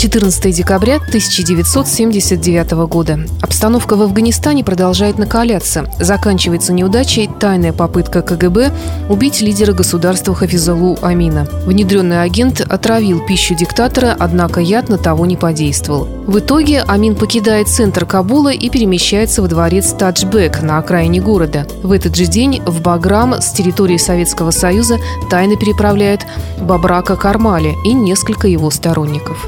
14 декабря 1979 года. Обстановка в Афганистане продолжает накаляться. Заканчивается неудачей тайная попытка КГБ убить лидера государства Хафизалу Амина. Внедренный агент отравил пищу диктатора, однако яд на того не подействовал. В итоге Амин покидает центр Кабула и перемещается во дворец Таджбек на окраине города. В этот же день в Баграм с территории Советского Союза тайно переправляет Бабрака Кармали и несколько его сторонников.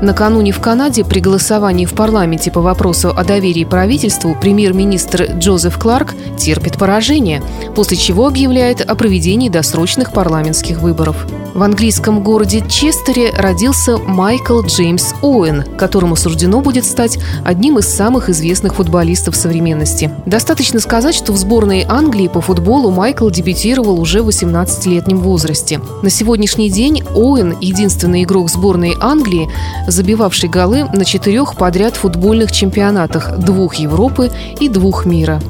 Накануне в Канаде при голосовании в парламенте по вопросу о доверии правительству премьер-министр Джозеф Кларк терпит поражение, после чего объявляет о проведении досрочных парламентских выборов. В английском городе Честере родился Майкл Джеймс Оуэн, которому суждено будет стать одним из самых известных футболистов современности. Достаточно сказать, что в сборной Англии по футболу Майкл дебютировал уже в 18-летнем возрасте. На сегодняшний день Оуэн – единственный игрок сборной Англии, забивавший голы на четырех подряд футбольных чемпионатах – двух Европы и двух мира.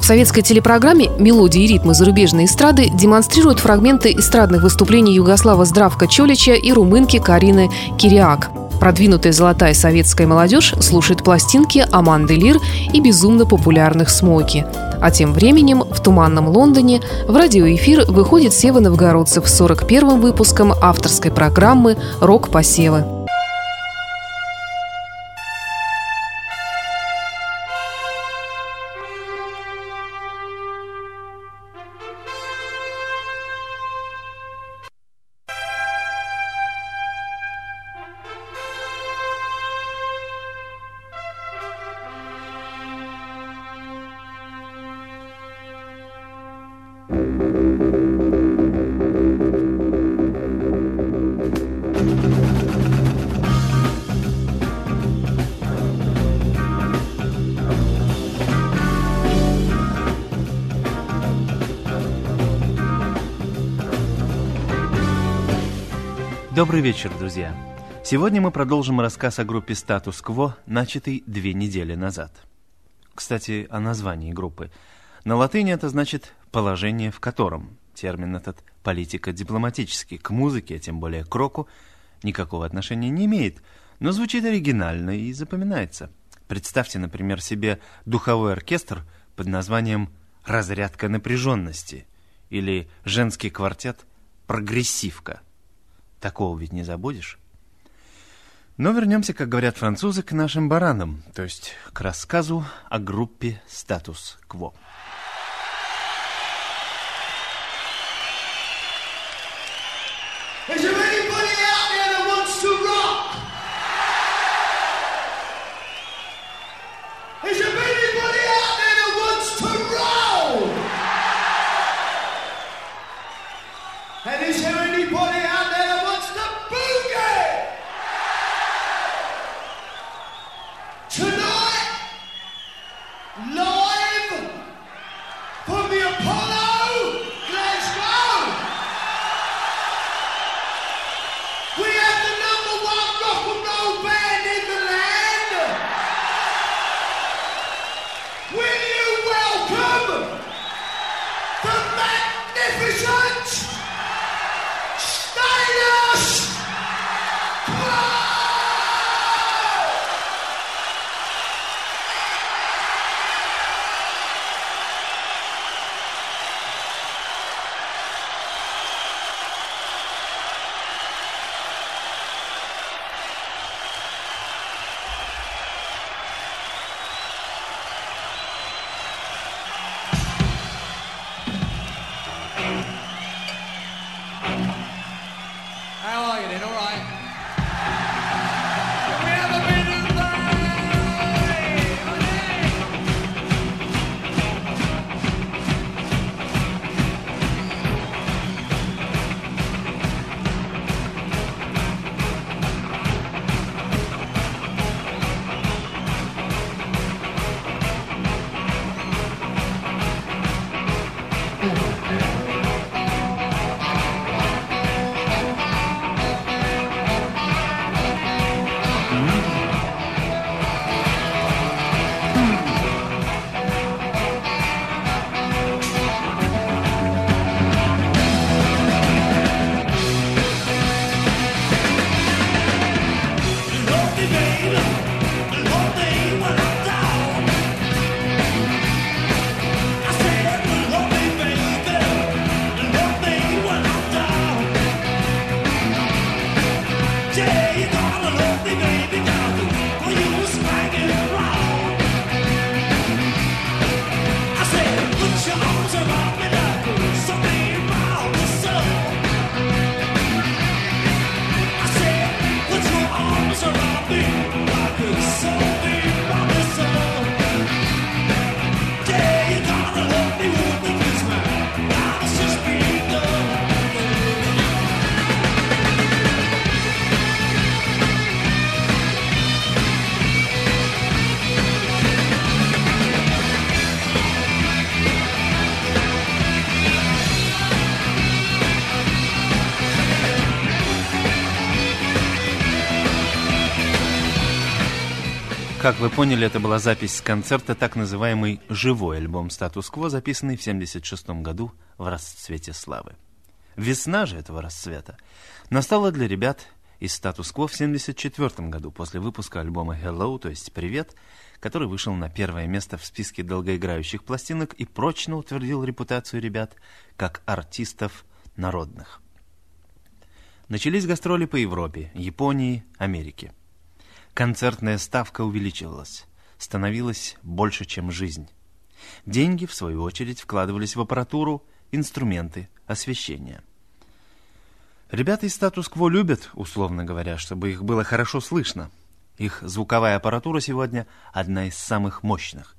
В советской телепрограмме «Мелодии и ритмы зарубежной эстрады» демонстрируют фрагменты эстрадных выступлений Югослава Здравка Чолича и румынки Карины Кириак. Продвинутая золотая советская молодежь слушает пластинки Аманды Лир и безумно популярных Смоки. А тем временем в туманном Лондоне в радиоэфир выходит Сева Новгородцев с 41-м выпуском авторской программы «Рок-посевы». Добрый вечер, друзья. Сегодня мы продолжим рассказ о группе «Статус-кво», начатый две недели назад. Кстати, о названии группы. На латыни это значит «положение в котором». Термин этот политико-дипломатический. К музыке, а тем более к року, никакого отношения не имеет, но звучит оригинально и запоминается. Представьте, например, себе духовой оркестр под названием «Разрядка напряженности» или женский квартет «Прогрессивка». Такого ведь не забудешь. Но вернемся, как говорят французы, к нашим баранам, то есть к рассказу о группе «Статус-кво». Is Как вы поняли, это была запись концерта, так называемый «Живой альбом статус-кво», записанный в 1976 году в расцвете славы. Весна же этого расцвета настала для ребят из статус-кво в 1974 году после выпуска альбома «Hello», то есть «Привет», который вышел на первое место в списке долгоиграющих пластинок и прочно утвердил репутацию ребят как артистов народных. Начались гастроли по Европе, Японии, Америке. Концертная ставка увеличивалась, становилась больше, чем жизнь. Деньги, в свою очередь, вкладывались в аппаратуру, инструменты, освещение. Ребята из статус-кво любят, условно говоря, чтобы их было хорошо слышно. Их звуковая аппаратура сегодня одна из самых мощных.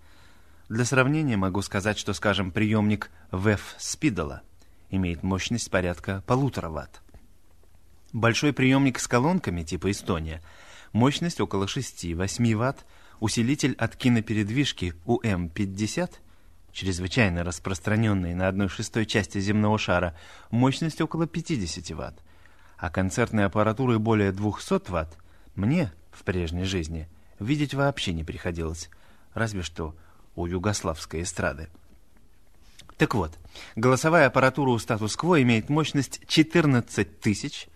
Для сравнения могу сказать, что, скажем, приемник VEF Спидола имеет мощность порядка полутора ватт. Большой приемник с колонками типа Эстония – мощность около 6-8 Вт, усилитель от кинопередвижки УМ-50, чрезвычайно распространенный на одной шестой части земного шара, мощность около 50 Вт, а концертной аппаратуры более 200 Вт мне в прежней жизни видеть вообще не приходилось, разве что у югославской эстрады. Так вот, голосовая аппаратура у статус-кво имеет мощность 14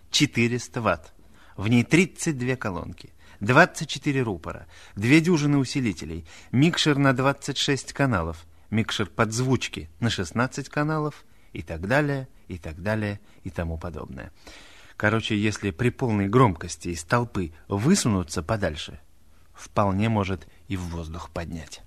400 Вт. В ней 32 колонки, 24 рупора, две дюжины усилителей, микшер на 26 каналов, микшер подзвучки на 16 каналов и так далее, и так далее, и тому подобное. Короче, если при полной громкости из толпы высунуться подальше, вполне может и в воздух поднять.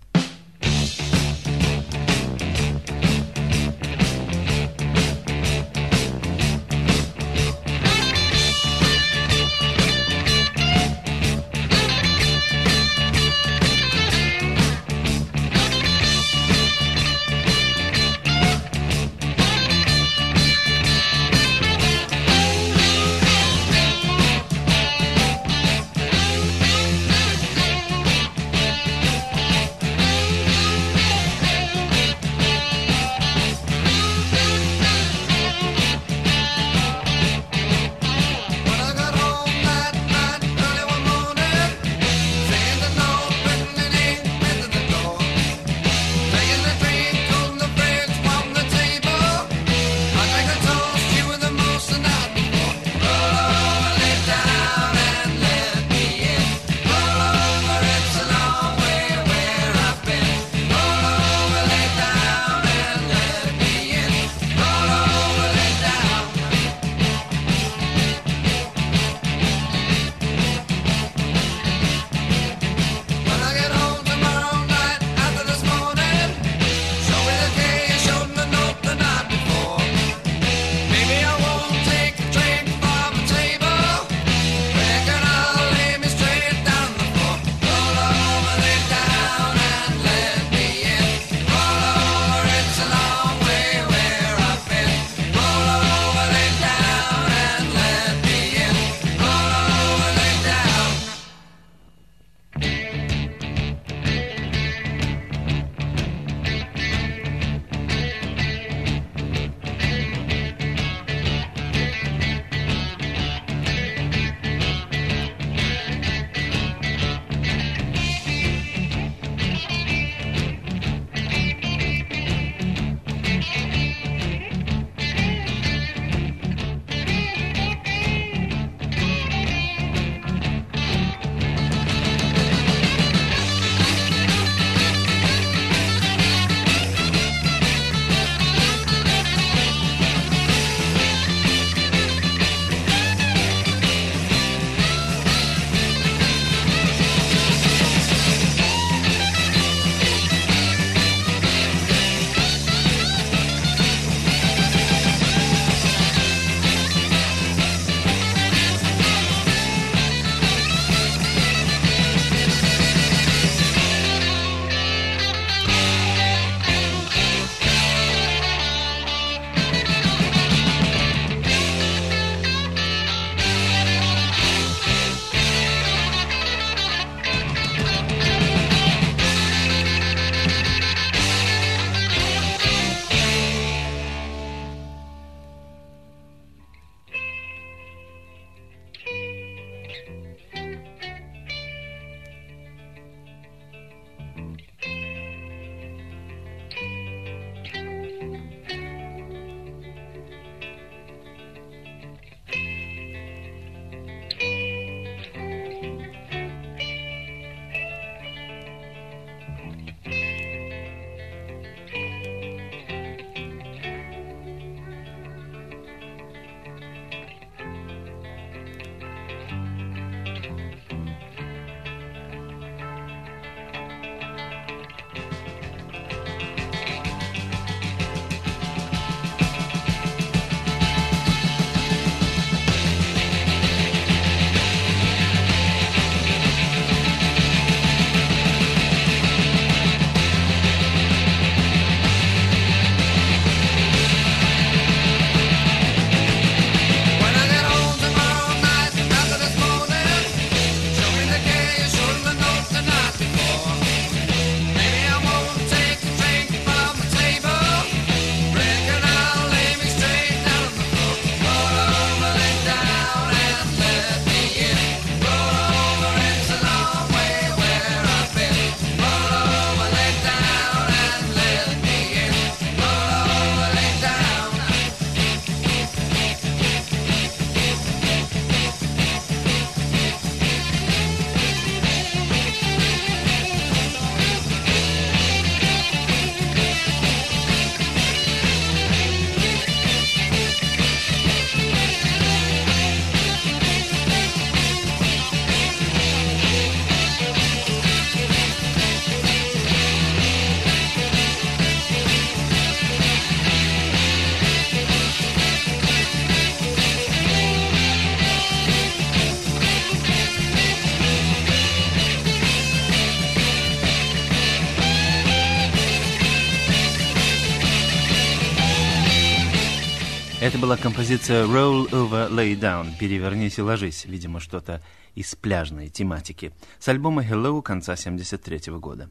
Это была композиция Roll Over Lay Down, перевернись и ложись, видимо, что-то из пляжной тематики, с альбома Hello конца 73 года.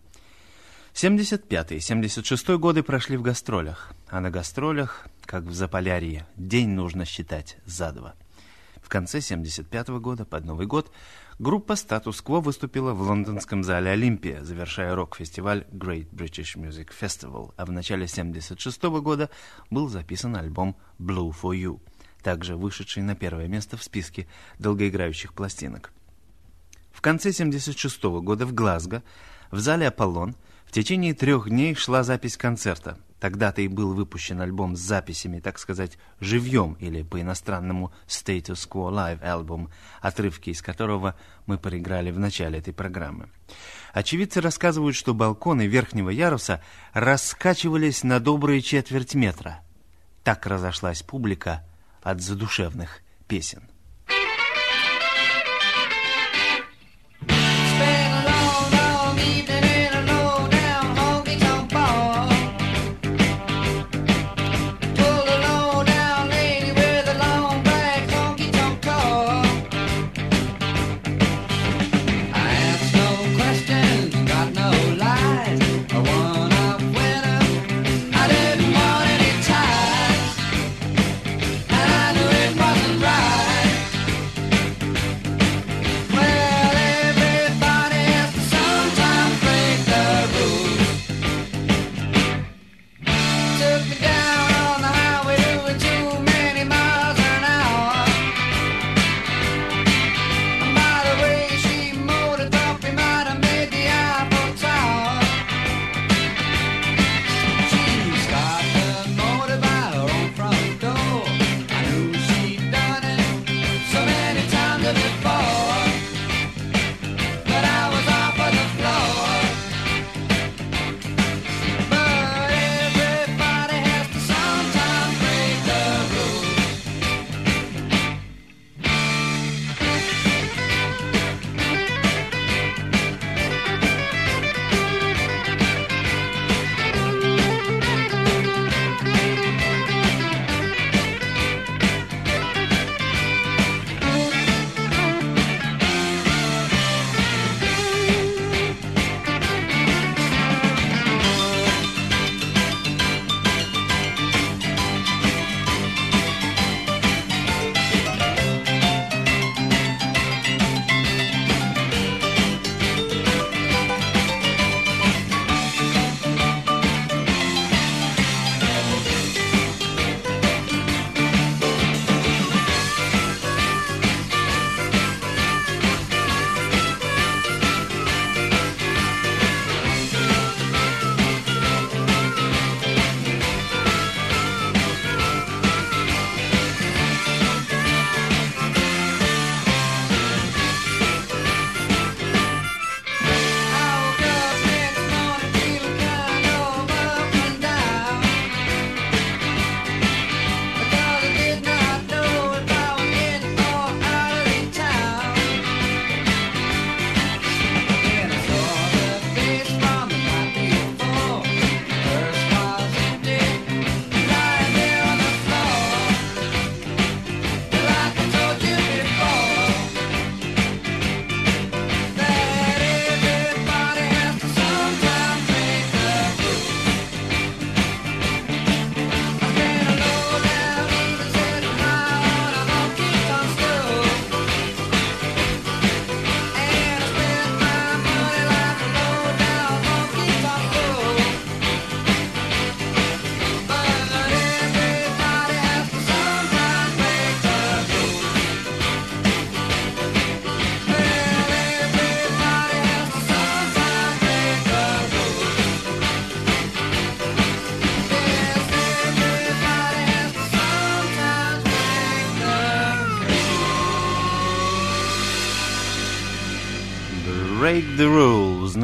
75-76 годы прошли в гастролях, а на гастролях, как в Заполярье, день нужно считать за два. В конце 75 года, под Новый год, группа Quo выступила в лондонском зале Олимпия, завершая рок-фестиваль Great British Music Festival, а в начале 76 года был записан альбом Blue for You, также вышедший на первое место в списке долгоиграющих пластинок. В конце 76 года в Глазго, в зале «Аполлон», в течение трех дней шла запись концерта. Тогда-то и был выпущен альбом с записями, так сказать, живьем, или по-иностранному Status Quo Live альбом, отрывки из которого мы проиграли в начале этой программы. Очевидцы рассказывают, что балконы верхнего яруса раскачивались на добрые четверть метра. Так разошлась публика от задушевных песен.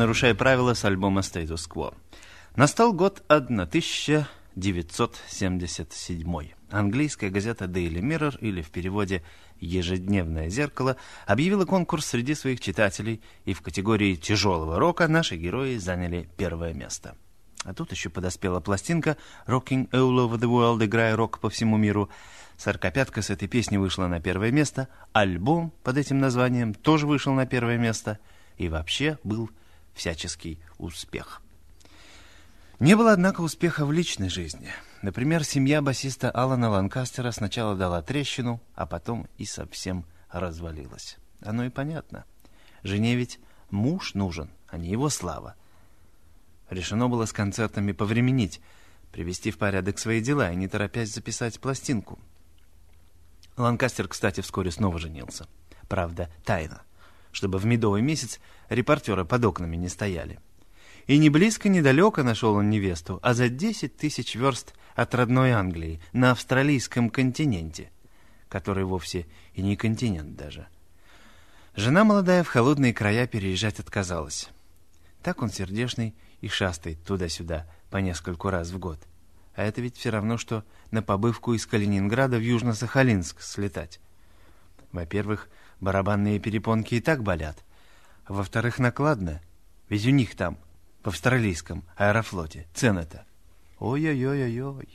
Нарушая правила с альбома Status Quo. Настал год 1977. Английская газета Daily Mirror, или в переводе «Ежедневное зеркало», объявила конкурс среди своих читателей, и в категории тяжелого рока наши герои заняли первое место. А тут еще подоспела пластинка «Rocking All Over the World», играя рок по всему миру. Сорокопятка с этой песни вышла на первое место, альбом под этим названием тоже вышел на первое место, и вообще был всяческий успех. Не было, однако, успеха в личной жизни. Например, семья басиста Алана Ланкастера сначала дала трещину, а потом и совсем развалилась. Оно и понятно. Жене ведь муж нужен, а не его слава. Решено было с концертами повременить, привести в порядок свои дела и не торопясь записать пластинку. Ланкастер, кстати, вскоре снова женился. Правда, тайно, чтобы в медовый месяц репортеры под окнами не стояли. И ни близко, ни далеко нашел он невесту, а за 10 тысяч верст от родной Англии, на австралийском континенте, который вовсе и не континент даже. Жена молодая в холодные края переезжать отказалась. Так он сердешный и шастает туда-сюда по нескольку раз в год. А это ведь все равно, что на побывку из Калининграда в Южно-Сахалинск слетать. Во-первых, барабанные перепонки и так болят. Во-вторых, накладно. Ведь у них там, в австралийском аэрофлоте, цены-то. Ой-ой-ой-ой-ой.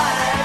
fly.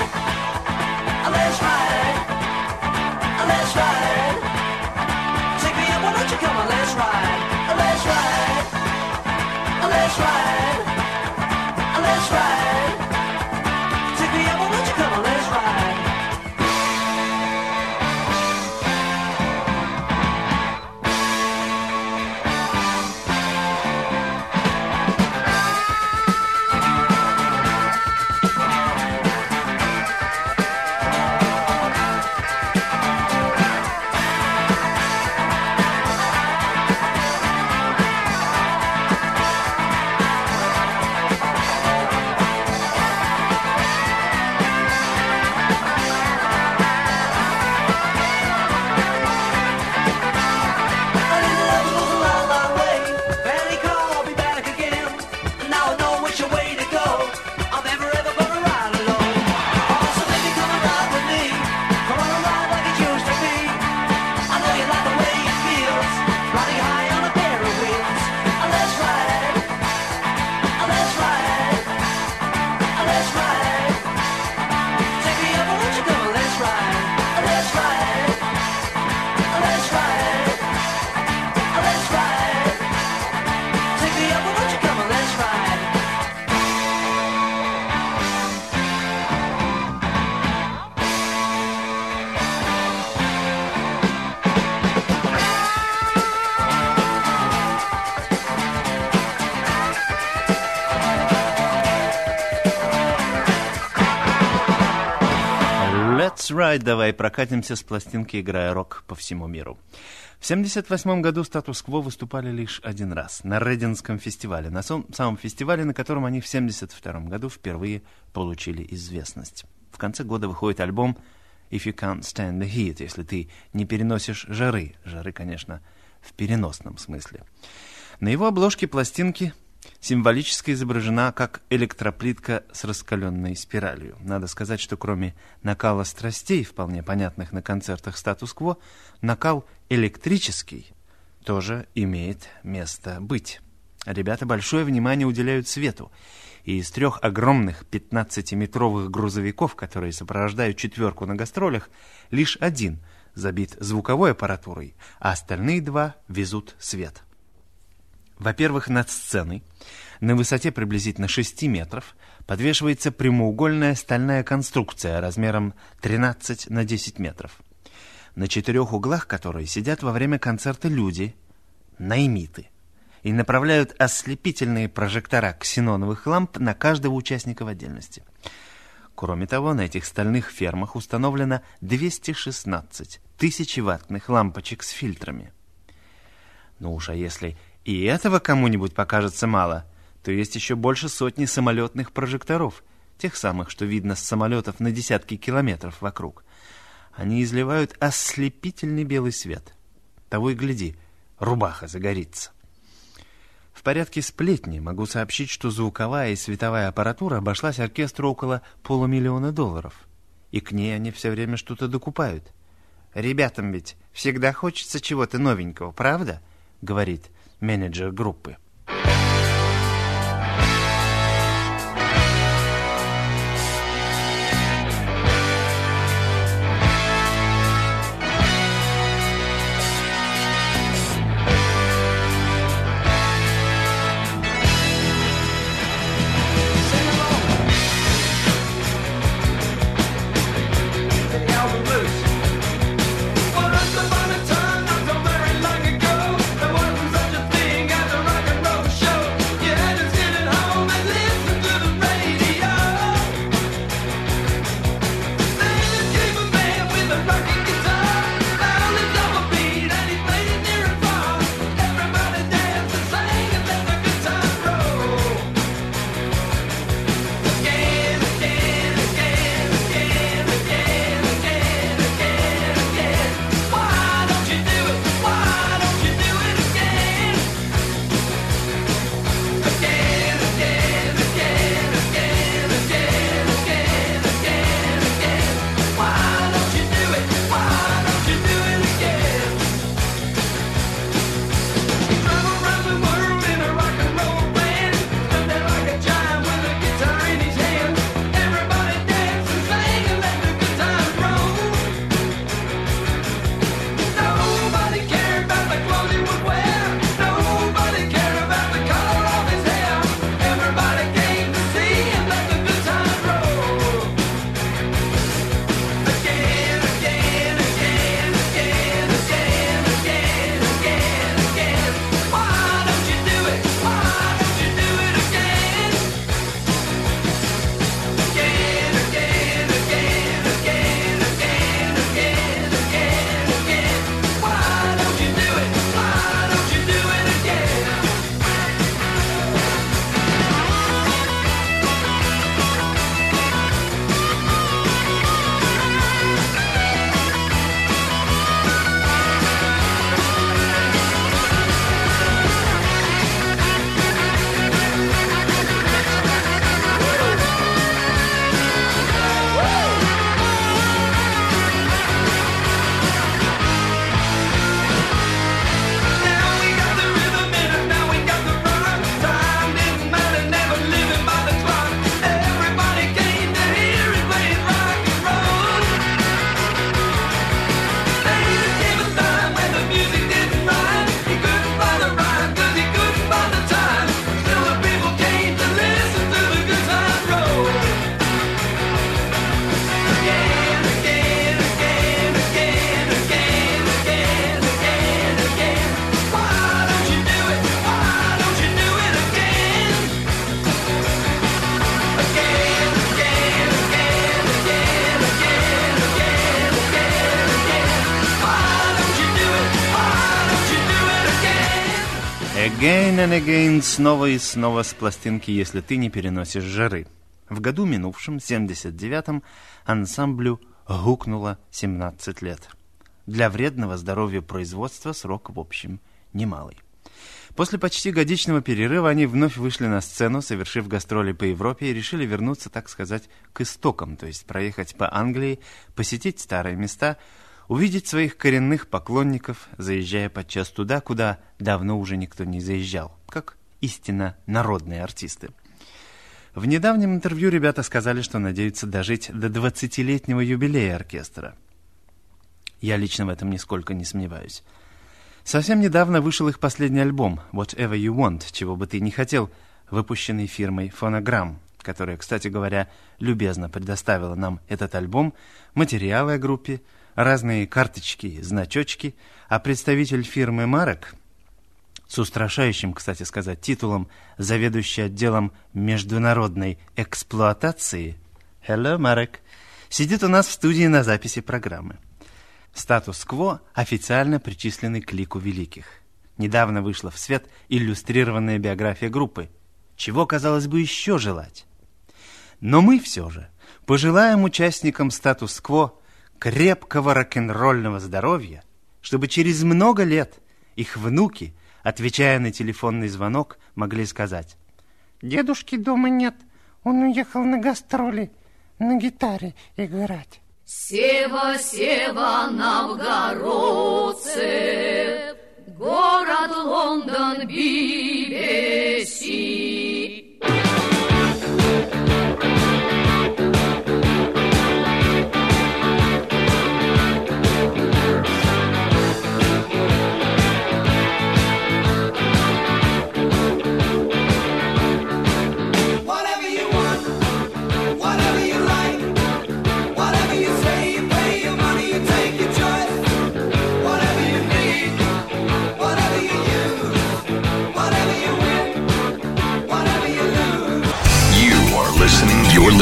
Ride, давай прокатимся с пластинки, играя рок по всему миру. В 1978 году статус-кво выступали лишь один раз на Рединском фестивале, на самом фестивале, на котором они в 1972 году впервые получили известность. В конце года выходит альбом If You Can't Stand the Heat, если ты не переносишь жары. Жары, конечно, в переносном смысле. На его обложке пластинки символически изображена как электроплитка с раскаленной спиралью. Надо сказать, что кроме накала страстей, вполне понятных на концертах статус-кво, накал электрический тоже имеет место быть. Ребята большое внимание уделяют свету. И из трех огромных 15-метровых грузовиков, которые сопровождают четверку на гастролях, лишь один забит звуковой аппаратурой, а остальные два везут свет. Во-первых, над сценой, на высоте приблизительно 6 метров, подвешивается прямоугольная стальная конструкция размером 13 на 10 метров, на четырех углах которой сидят во время концерта люди, наймиты, и направляют ослепительные прожектора ксеноновых ламп на каждого участника в отдельности. Кроме того, на этих стальных фермах установлено 216 тысячеваттных лампочек с фильтрами. Ну уж а если и этого кому-нибудь покажется мало, то есть еще больше сотни самолетных прожекторов, тех самых, что видно с самолетов на десятки километров вокруг. Они изливают ослепительный белый свет. Того и гляди, рубаха загорится. В порядке сплетни могу сообщить, что звуковая и световая аппаратура обошлась оркестру около полумиллиона долларов. И к ней они все время что-то докупают. «Ребятам ведь всегда хочется чего-то новенького, правда?» — говорит менеджер группы. Again? And again, снова и снова с пластинки, если ты не переносишь жары. В году минувшем, 79-м, ансамблю гукнуло 17 лет. Для вредного здоровью производства срок, в общем, немалый. После почти годичного перерыва они вновь вышли на сцену, совершив гастроли по Европе и решили вернуться, так сказать, к истокам, то есть проехать по Англии, посетить старые места, увидеть своих коренных поклонников, заезжая подчас туда, куда давно уже никто не заезжал, как истинно народные артисты. В недавнем интервью ребята сказали, что надеются дожить до 20-летнего юбилея оркестра. Я лично в этом нисколько не сомневаюсь. Совсем недавно вышел их последний альбом «Whatever You Want», «Чего бы ты ни хотел», выпущенный фирмой Phonogram, которая, кстати говоря, любезно предоставила нам этот альбом, материалы о группе, разные карточки, значочки, а представитель фирмы «Марок» с устрашающим, кстати сказать, титулом заведующий отделом международной эксплуатации «Hello, Марек» сидит у нас в студии на записи программы. Статус-кво официально причисленный к лику великих. Недавно вышла в свет иллюстрированная биография группы. Чего, казалось бы, еще желать? Но мы все же пожелаем участникам статус-кво крепкого рок-н-ролльного здоровья, чтобы через много лет их внуки, отвечая на телефонный звонок, могли сказать Дедушки дома нет. Он уехал на гастроли на гитаре играть. Сева, Сева, новгородцы, город Лондон, BBC.